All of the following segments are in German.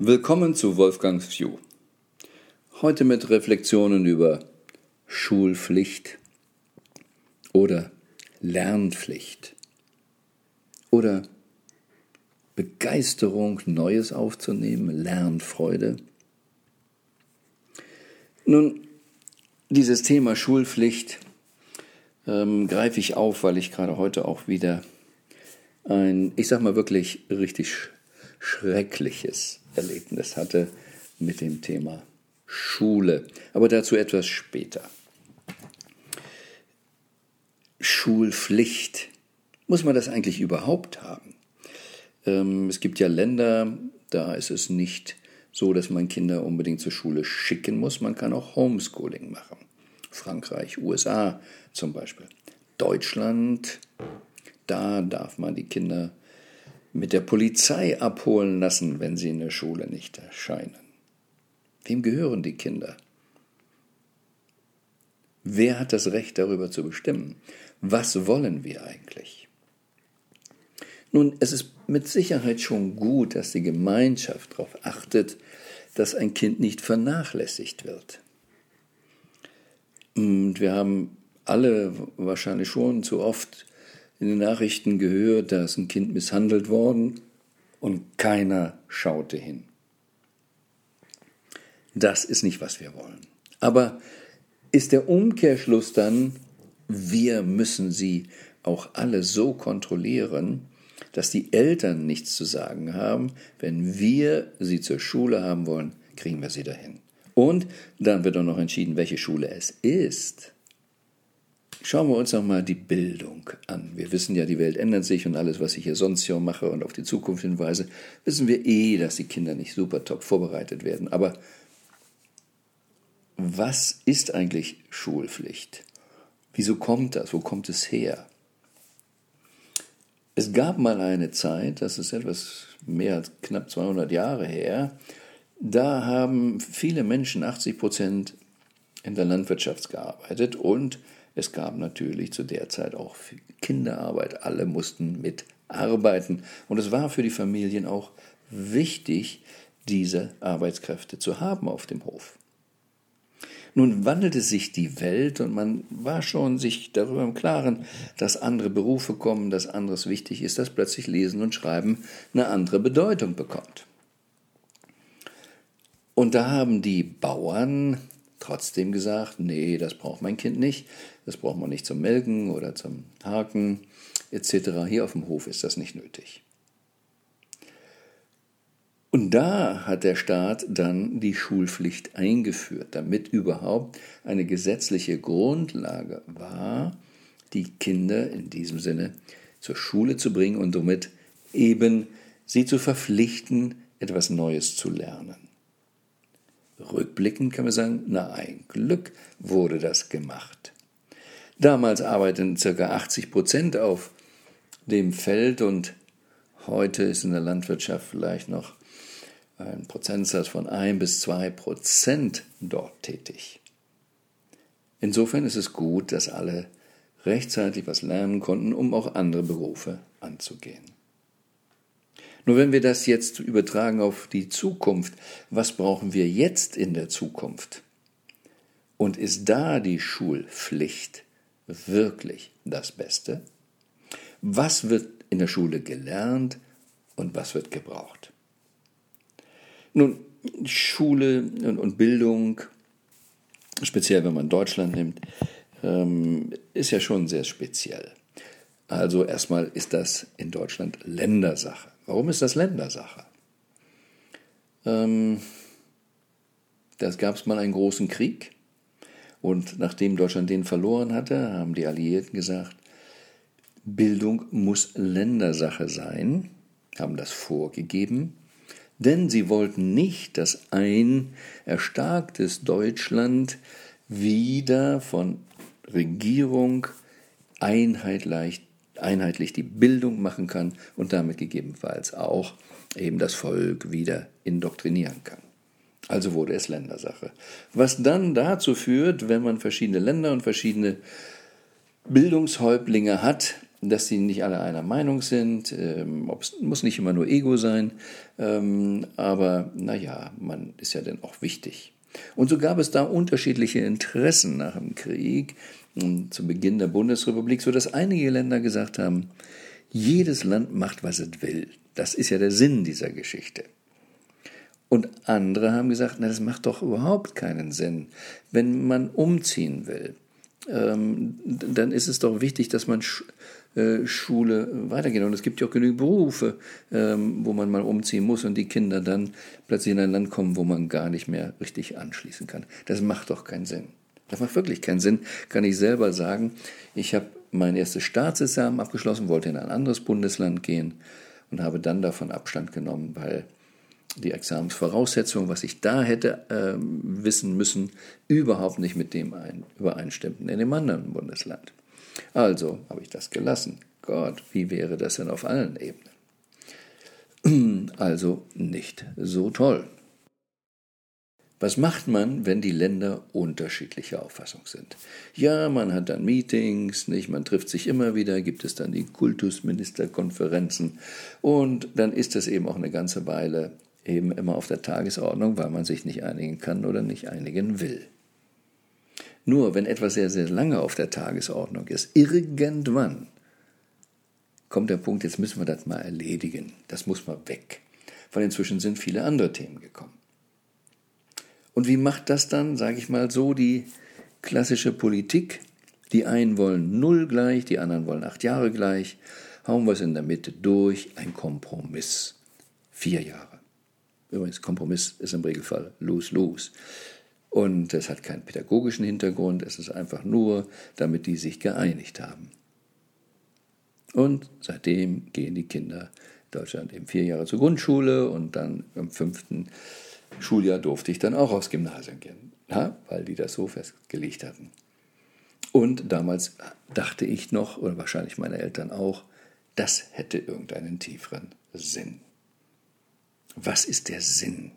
Willkommen zu Wolfgangs View. Heute mit Reflexionen über Schulpflicht oder Lernpflicht oder Begeisterung, Neues aufzunehmen, Lernfreude. Nun, dieses Thema Schulpflicht ähm, greife ich auf, weil ich gerade heute auch wieder ein, ich sag mal wirklich richtig schreckliches Erlebnis hatte mit dem Thema Schule. Aber dazu etwas später. Schulpflicht. Muss man das eigentlich überhaupt haben? Ähm, es gibt ja Länder, da ist es nicht so, dass man Kinder unbedingt zur Schule schicken muss. Man kann auch Homeschooling machen. Frankreich, USA zum Beispiel. Deutschland, da darf man die Kinder mit der Polizei abholen lassen, wenn sie in der Schule nicht erscheinen. Wem gehören die Kinder? Wer hat das Recht darüber zu bestimmen? Was wollen wir eigentlich? Nun, es ist mit Sicherheit schon gut, dass die Gemeinschaft darauf achtet, dass ein Kind nicht vernachlässigt wird. Und wir haben alle wahrscheinlich schon zu oft in den Nachrichten gehört, da ist ein Kind misshandelt worden und keiner schaute hin. Das ist nicht, was wir wollen. Aber ist der Umkehrschluss dann, wir müssen sie auch alle so kontrollieren, dass die Eltern nichts zu sagen haben, wenn wir sie zur Schule haben wollen, kriegen wir sie dahin. Und dann wird auch noch entschieden, welche Schule es ist. Schauen wir uns nochmal die Bildung an. Wir wissen ja, die Welt ändert sich und alles, was ich hier sonst hier mache und auf die Zukunft hinweise, wissen wir eh, dass die Kinder nicht super top vorbereitet werden. Aber was ist eigentlich Schulpflicht? Wieso kommt das? Wo kommt es her? Es gab mal eine Zeit, das ist etwas mehr als knapp 200 Jahre her, da haben viele Menschen, 80 Prozent, in der Landwirtschaft gearbeitet und es gab natürlich zu der Zeit auch Kinderarbeit. Alle mussten mitarbeiten. Und es war für die Familien auch wichtig, diese Arbeitskräfte zu haben auf dem Hof. Nun wandelte sich die Welt und man war schon sich darüber im Klaren, dass andere Berufe kommen, dass anderes wichtig ist, dass plötzlich Lesen und Schreiben eine andere Bedeutung bekommt. Und da haben die Bauern trotzdem gesagt, nee, das braucht mein Kind nicht, das braucht man nicht zum Melken oder zum Haken etc. Hier auf dem Hof ist das nicht nötig. Und da hat der Staat dann die Schulpflicht eingeführt, damit überhaupt eine gesetzliche Grundlage war, die Kinder in diesem Sinne zur Schule zu bringen und somit eben sie zu verpflichten, etwas Neues zu lernen. Rückblickend kann man sagen, na ein Glück wurde das gemacht. Damals arbeiteten ca. 80 Prozent auf dem Feld und heute ist in der Landwirtschaft vielleicht noch ein Prozentsatz von 1 bis 2 Prozent dort tätig. Insofern ist es gut, dass alle rechtzeitig was lernen konnten, um auch andere Berufe anzugehen. Nur wenn wir das jetzt übertragen auf die Zukunft, was brauchen wir jetzt in der Zukunft? Und ist da die Schulpflicht wirklich das Beste? Was wird in der Schule gelernt und was wird gebraucht? Nun, Schule und Bildung, speziell wenn man Deutschland nimmt, ähm, ist ja schon sehr speziell. Also erstmal ist das in Deutschland Ländersache. Warum ist das Ländersache? Ähm, das gab es mal einen großen Krieg und nachdem Deutschland den verloren hatte, haben die Alliierten gesagt, Bildung muss Ländersache sein, haben das vorgegeben, denn sie wollten nicht, dass ein erstarktes Deutschland wieder von Regierung einheitlich einheitlich die Bildung machen kann und damit gegebenenfalls auch eben das Volk wieder indoktrinieren kann. Also wurde es Ländersache. Was dann dazu führt, wenn man verschiedene Länder und verschiedene Bildungshäuptlinge hat, dass sie nicht alle einer Meinung sind. Ähm, muss nicht immer nur Ego sein, ähm, aber naja, man ist ja dann auch wichtig. Und so gab es da unterschiedliche Interessen nach dem Krieg zu Beginn der Bundesrepublik, sodass einige Länder gesagt haben, jedes Land macht, was es will. Das ist ja der Sinn dieser Geschichte. Und andere haben gesagt, na, das macht doch überhaupt keinen Sinn. Wenn man umziehen will, ähm, dann ist es doch wichtig, dass man Sch äh, Schule weitergeht. Und es gibt ja auch genügend Berufe, ähm, wo man mal umziehen muss und die Kinder dann plötzlich in ein Land kommen, wo man gar nicht mehr richtig anschließen kann. Das macht doch keinen Sinn. Das macht wirklich keinen Sinn, kann ich selber sagen. Ich habe mein erstes Staatsexamen abgeschlossen, wollte in ein anderes Bundesland gehen und habe dann davon Abstand genommen, weil die Examensvoraussetzungen, was ich da hätte äh, wissen müssen, überhaupt nicht mit dem ein, übereinstimmten in dem anderen Bundesland. Also habe ich das gelassen. Gott, wie wäre das denn auf allen Ebenen? Also nicht so toll. Was macht man, wenn die Länder unterschiedlicher Auffassung sind? Ja, man hat dann Meetings, nicht? Man trifft sich immer wieder, gibt es dann die Kultusministerkonferenzen und dann ist das eben auch eine ganze Weile eben immer auf der Tagesordnung, weil man sich nicht einigen kann oder nicht einigen will. Nur wenn etwas sehr, sehr lange auf der Tagesordnung ist, irgendwann kommt der Punkt, jetzt müssen wir das mal erledigen. Das muss mal weg. Weil inzwischen sind viele andere Themen gekommen. Und wie macht das dann, sage ich mal so, die klassische Politik? Die einen wollen null gleich, die anderen wollen acht Jahre gleich. Hauen wir es in der Mitte durch, ein Kompromiss. Vier Jahre. Übrigens, Kompromiss ist im Regelfall lose-lose. Und es hat keinen pädagogischen Hintergrund, es ist einfach nur, damit die sich geeinigt haben. Und seitdem gehen die Kinder in Deutschland eben vier Jahre zur Grundschule und dann im fünften Schuljahr durfte ich dann auch aufs Gymnasium gehen, ja, weil die das so festgelegt hatten. Und damals dachte ich noch, oder wahrscheinlich meine Eltern auch, das hätte irgendeinen tieferen Sinn. Was ist der Sinn?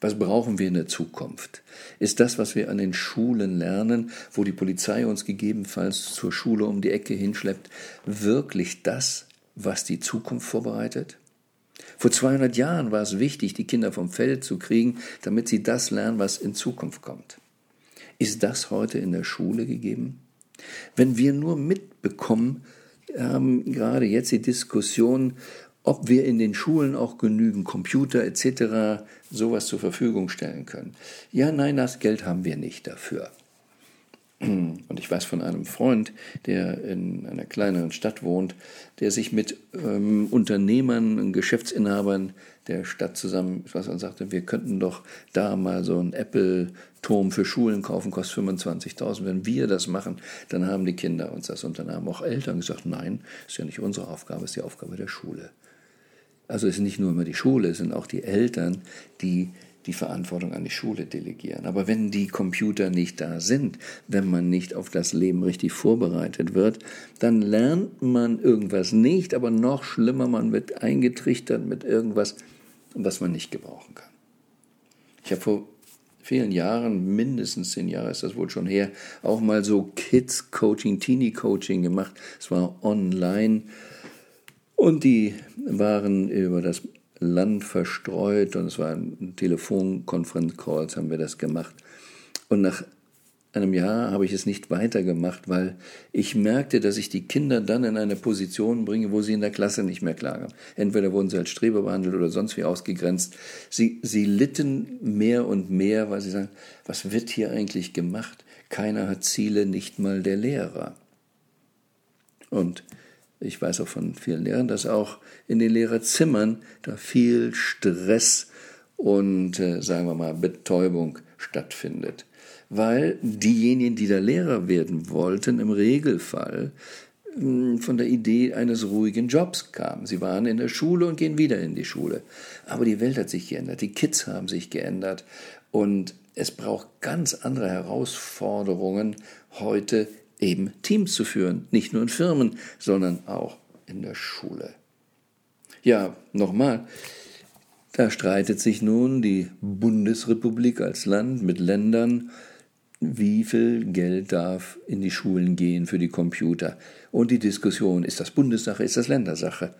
Was brauchen wir in der Zukunft? Ist das, was wir an den Schulen lernen, wo die Polizei uns gegebenenfalls zur Schule um die Ecke hinschleppt, wirklich das, was die Zukunft vorbereitet? Vor 200 Jahren war es wichtig, die Kinder vom Feld zu kriegen, damit sie das lernen, was in Zukunft kommt. Ist das heute in der Schule gegeben? Wenn wir nur mitbekommen, haben gerade jetzt die Diskussion, ob wir in den Schulen auch genügend Computer etc. sowas zur Verfügung stellen können. Ja, nein, das Geld haben wir nicht dafür. Und ich weiß von einem Freund, der in einer kleineren Stadt wohnt, der sich mit ähm, Unternehmern, Geschäftsinhabern der Stadt zusammen was und sagte, wir könnten doch da mal so einen Apple-Turm für Schulen kaufen, kostet 25.000. Wenn wir das machen, dann haben die Kinder uns das unternommen. Auch Eltern gesagt, nein, ist ja nicht unsere Aufgabe, ist die Aufgabe der Schule. Also es ist nicht nur immer die Schule, es sind auch die Eltern, die die Verantwortung an die Schule delegieren. Aber wenn die Computer nicht da sind, wenn man nicht auf das Leben richtig vorbereitet wird, dann lernt man irgendwas nicht, aber noch schlimmer, man wird eingetrichtert mit irgendwas, was man nicht gebrauchen kann. Ich habe vor vielen Jahren, mindestens zehn Jahre ist das wohl schon her, auch mal so Kids-Coaching, Teenie-Coaching gemacht. Es war online und die waren über das Land verstreut und es waren Telefonkonferenzcalls, haben wir das gemacht. Und nach einem Jahr habe ich es nicht weitergemacht, weil ich merkte, dass ich die Kinder dann in eine Position bringe, wo sie in der Klasse nicht mehr klagen. Entweder wurden sie als Streber behandelt oder sonst wie ausgegrenzt. Sie, sie litten mehr und mehr, weil sie sagen, was wird hier eigentlich gemacht? Keiner hat Ziele, nicht mal der Lehrer. Und ich weiß auch von vielen Lehrern, dass auch in den Lehrerzimmern da viel Stress und, äh, sagen wir mal, Betäubung stattfindet. Weil diejenigen, die da Lehrer werden wollten, im Regelfall hm, von der Idee eines ruhigen Jobs kamen. Sie waren in der Schule und gehen wieder in die Schule. Aber die Welt hat sich geändert, die Kids haben sich geändert und es braucht ganz andere Herausforderungen heute eben Teams zu führen, nicht nur in Firmen, sondern auch in der Schule. Ja, nochmal, da streitet sich nun die Bundesrepublik als Land mit Ländern, wie viel Geld darf in die Schulen gehen für die Computer. Und die Diskussion, ist das Bundessache, ist das Ländersache?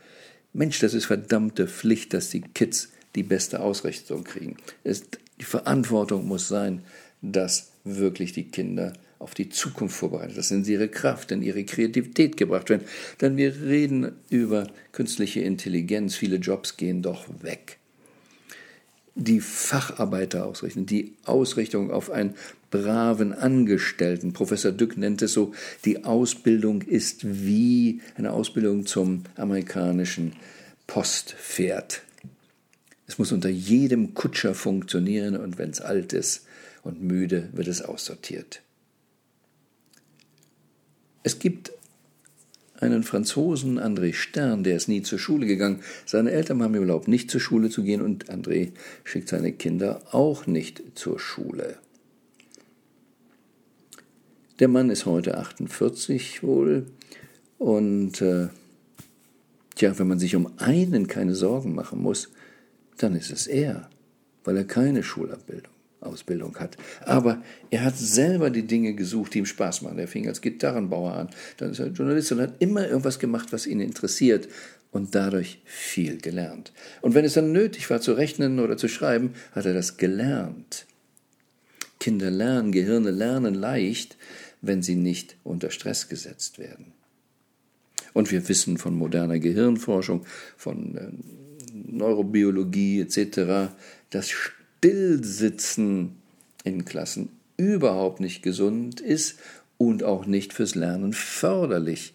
Mensch, das ist verdammte Pflicht, dass die Kids die beste Ausrichtung kriegen. die Verantwortung muss sein, dass wirklich die Kinder auf die Zukunft vorbereitet, dass in ihre Kraft, in ihre Kreativität gebracht werden. Denn wir reden über künstliche Intelligenz, viele Jobs gehen doch weg die Facharbeiter ausrichten, die Ausrichtung auf einen braven Angestellten. Professor Dück nennt es so, die Ausbildung ist wie eine Ausbildung zum amerikanischen Postpferd. Es muss unter jedem Kutscher funktionieren und wenn es alt ist und müde, wird es aussortiert. Es gibt einen Franzosen, André Stern, der ist nie zur Schule gegangen. Seine Eltern haben ihm erlaubt, nicht zur Schule zu gehen und André schickt seine Kinder auch nicht zur Schule. Der Mann ist heute 48 wohl und äh, tja, wenn man sich um einen keine Sorgen machen muss, dann ist es er, weil er keine Schulabbildung Ausbildung hat. Aber er hat selber die Dinge gesucht, die ihm Spaß machen. Er fing als Gitarrenbauer an, dann ist er Journalist und hat immer irgendwas gemacht, was ihn interessiert und dadurch viel gelernt. Und wenn es dann nötig war zu rechnen oder zu schreiben, hat er das gelernt. Kinder lernen, Gehirne lernen leicht, wenn sie nicht unter Stress gesetzt werden. Und wir wissen von moderner Gehirnforschung, von äh, Neurobiologie etc., dass Stillsitzen in Klassen überhaupt nicht gesund ist und auch nicht fürs Lernen förderlich.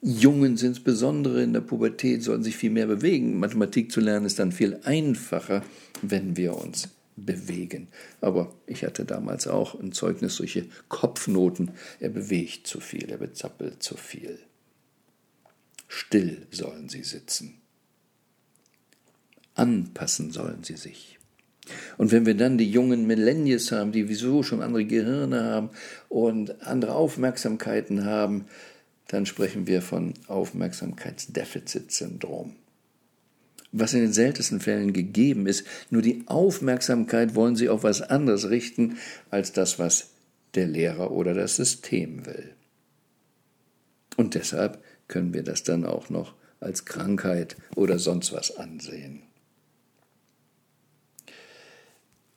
Jungen sind insbesondere in der Pubertät, sollten sich viel mehr bewegen. Mathematik zu lernen ist dann viel einfacher, wenn wir uns bewegen. Aber ich hatte damals auch ein Zeugnis, solche Kopfnoten. Er bewegt zu viel, er bezappelt zu viel. Still sollen sie sitzen. Anpassen sollen sie sich. Und wenn wir dann die jungen Millennials haben, die wieso schon andere Gehirne haben und andere Aufmerksamkeiten haben, dann sprechen wir von Aufmerksamkeitsdefizitsyndrom. Was in den seltensten Fällen gegeben ist, nur die Aufmerksamkeit wollen sie auf was anderes richten als das, was der Lehrer oder das System will. Und deshalb können wir das dann auch noch als Krankheit oder sonst was ansehen.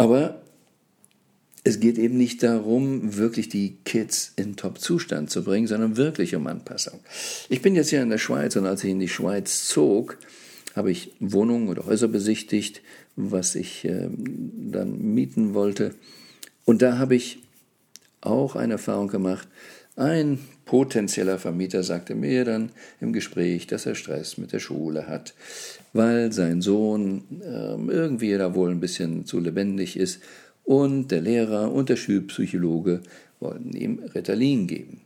Aber es geht eben nicht darum, wirklich die Kids in Top-Zustand zu bringen, sondern wirklich um Anpassung. Ich bin jetzt hier in der Schweiz und als ich in die Schweiz zog, habe ich Wohnungen oder Häuser besichtigt, was ich äh, dann mieten wollte. Und da habe ich auch eine Erfahrung gemacht. Ein potenzieller Vermieter sagte mir dann im Gespräch, dass er Stress mit der Schule hat, weil sein Sohn äh, irgendwie da wohl ein bisschen zu lebendig ist und der Lehrer und der Schulpsychologe wollten ihm Ritalin geben.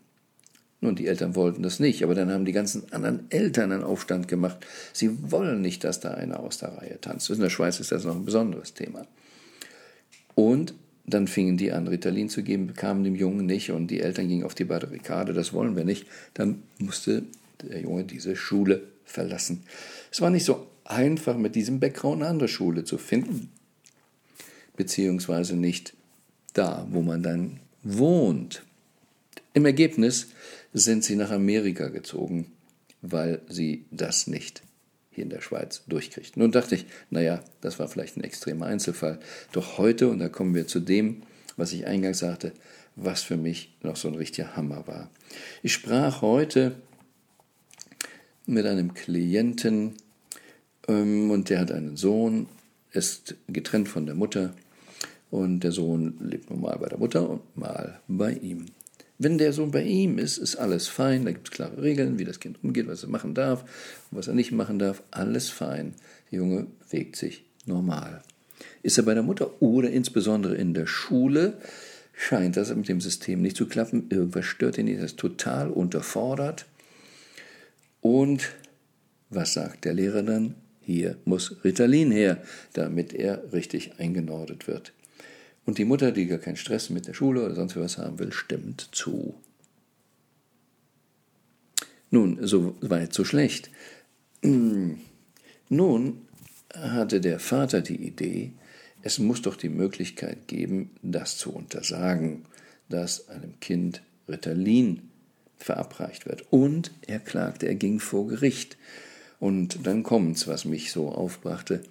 Nun, die Eltern wollten das nicht, aber dann haben die ganzen anderen Eltern einen Aufstand gemacht. Sie wollen nicht, dass da einer aus der Reihe tanzt. In der Schweiz ist das noch ein besonderes Thema. Und dann fingen die an, Ritalin zu geben, bekamen dem Jungen nicht und die Eltern gingen auf die Barrikade, das wollen wir nicht. Dann musste der Junge diese Schule verlassen. Es war nicht so einfach, mit diesem Background eine andere Schule zu finden, beziehungsweise nicht da, wo man dann wohnt. Im Ergebnis sind sie nach Amerika gezogen, weil sie das nicht hier in der Schweiz durchkriegt. Nun dachte ich, naja, das war vielleicht ein extremer Einzelfall. Doch heute, und da kommen wir zu dem, was ich eingangs sagte, was für mich noch so ein richtiger Hammer war. Ich sprach heute mit einem Klienten ähm, und der hat einen Sohn, ist getrennt von der Mutter und der Sohn lebt nun mal bei der Mutter und mal bei ihm. Wenn der Sohn bei ihm ist, ist alles fein, da gibt es klare Regeln, wie das Kind umgeht, was er machen darf und was er nicht machen darf, alles fein. Der Junge bewegt sich normal. Ist er bei der Mutter oder insbesondere in der Schule, scheint das mit dem System nicht zu klappen. Irgendwas stört ihn, er ist total unterfordert. Und was sagt der Lehrer dann? Hier muss Ritalin her, damit er richtig eingenordet wird. Und die Mutter, die gar keinen Stress mit der Schule oder sonst was haben will, stimmt zu. Nun, so weit, so schlecht. Hm. Nun hatte der Vater die Idee, es muss doch die Möglichkeit geben, das zu untersagen. dass einem Kind Ritalin verabreicht wird. Und er klagte, er ging vor Gericht. Und dann kommt's, was mich so aufbrachte.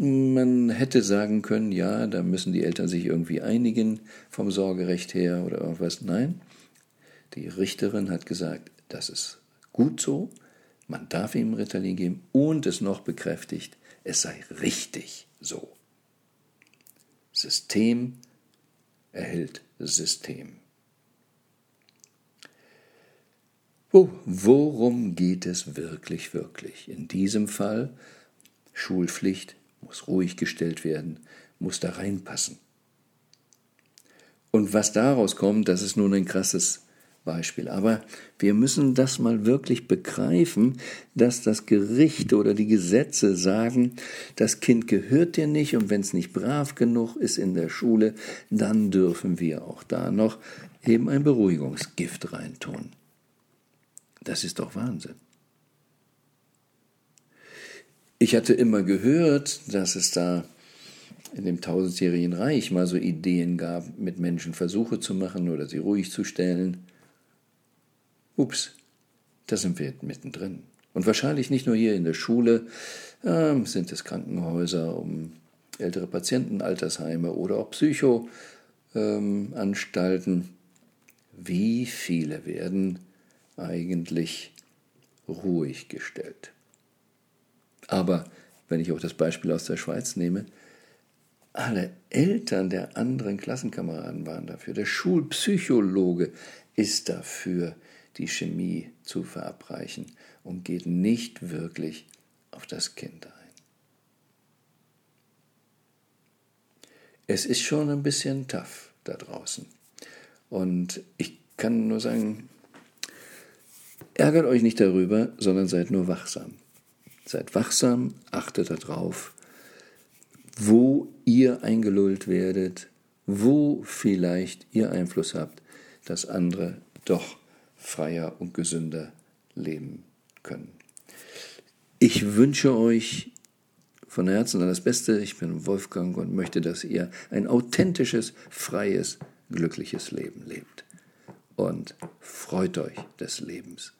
Man hätte sagen können, ja, da müssen die Eltern sich irgendwie einigen vom Sorgerecht her oder irgendwas. Nein, die Richterin hat gesagt, das ist gut so, man darf ihm Ritalin geben und es noch bekräftigt, es sei richtig so. System erhält System. Oh, worum geht es wirklich, wirklich? In diesem Fall Schulpflicht muss ruhig gestellt werden, muss da reinpassen. Und was daraus kommt, das ist nun ein krasses Beispiel. Aber wir müssen das mal wirklich begreifen, dass das Gericht oder die Gesetze sagen, das Kind gehört dir nicht und wenn es nicht brav genug ist in der Schule, dann dürfen wir auch da noch eben ein Beruhigungsgift reintun. Das ist doch Wahnsinn. Ich hatte immer gehört, dass es da in dem tausendjährigen Reich mal so Ideen gab, mit Menschen Versuche zu machen oder sie ruhig zu stellen. Ups, da sind wir mittendrin. Und wahrscheinlich nicht nur hier in der Schule, äh, sind es Krankenhäuser, um ältere Patienten, Altersheime oder auch Psychoanstalten. Ähm, Wie viele werden eigentlich ruhig gestellt? Aber wenn ich auch das Beispiel aus der Schweiz nehme, alle Eltern der anderen Klassenkameraden waren dafür. Der Schulpsychologe ist dafür, die Chemie zu verabreichen und geht nicht wirklich auf das Kind ein. Es ist schon ein bisschen tough da draußen. Und ich kann nur sagen, ärgert euch nicht darüber, sondern seid nur wachsam. Seid wachsam, achtet darauf, wo ihr eingelullt werdet, wo vielleicht ihr Einfluss habt, dass andere doch freier und gesünder leben können. Ich wünsche euch von Herzen alles Beste. Ich bin Wolfgang und möchte, dass ihr ein authentisches, freies, glückliches Leben lebt. Und freut euch des Lebens.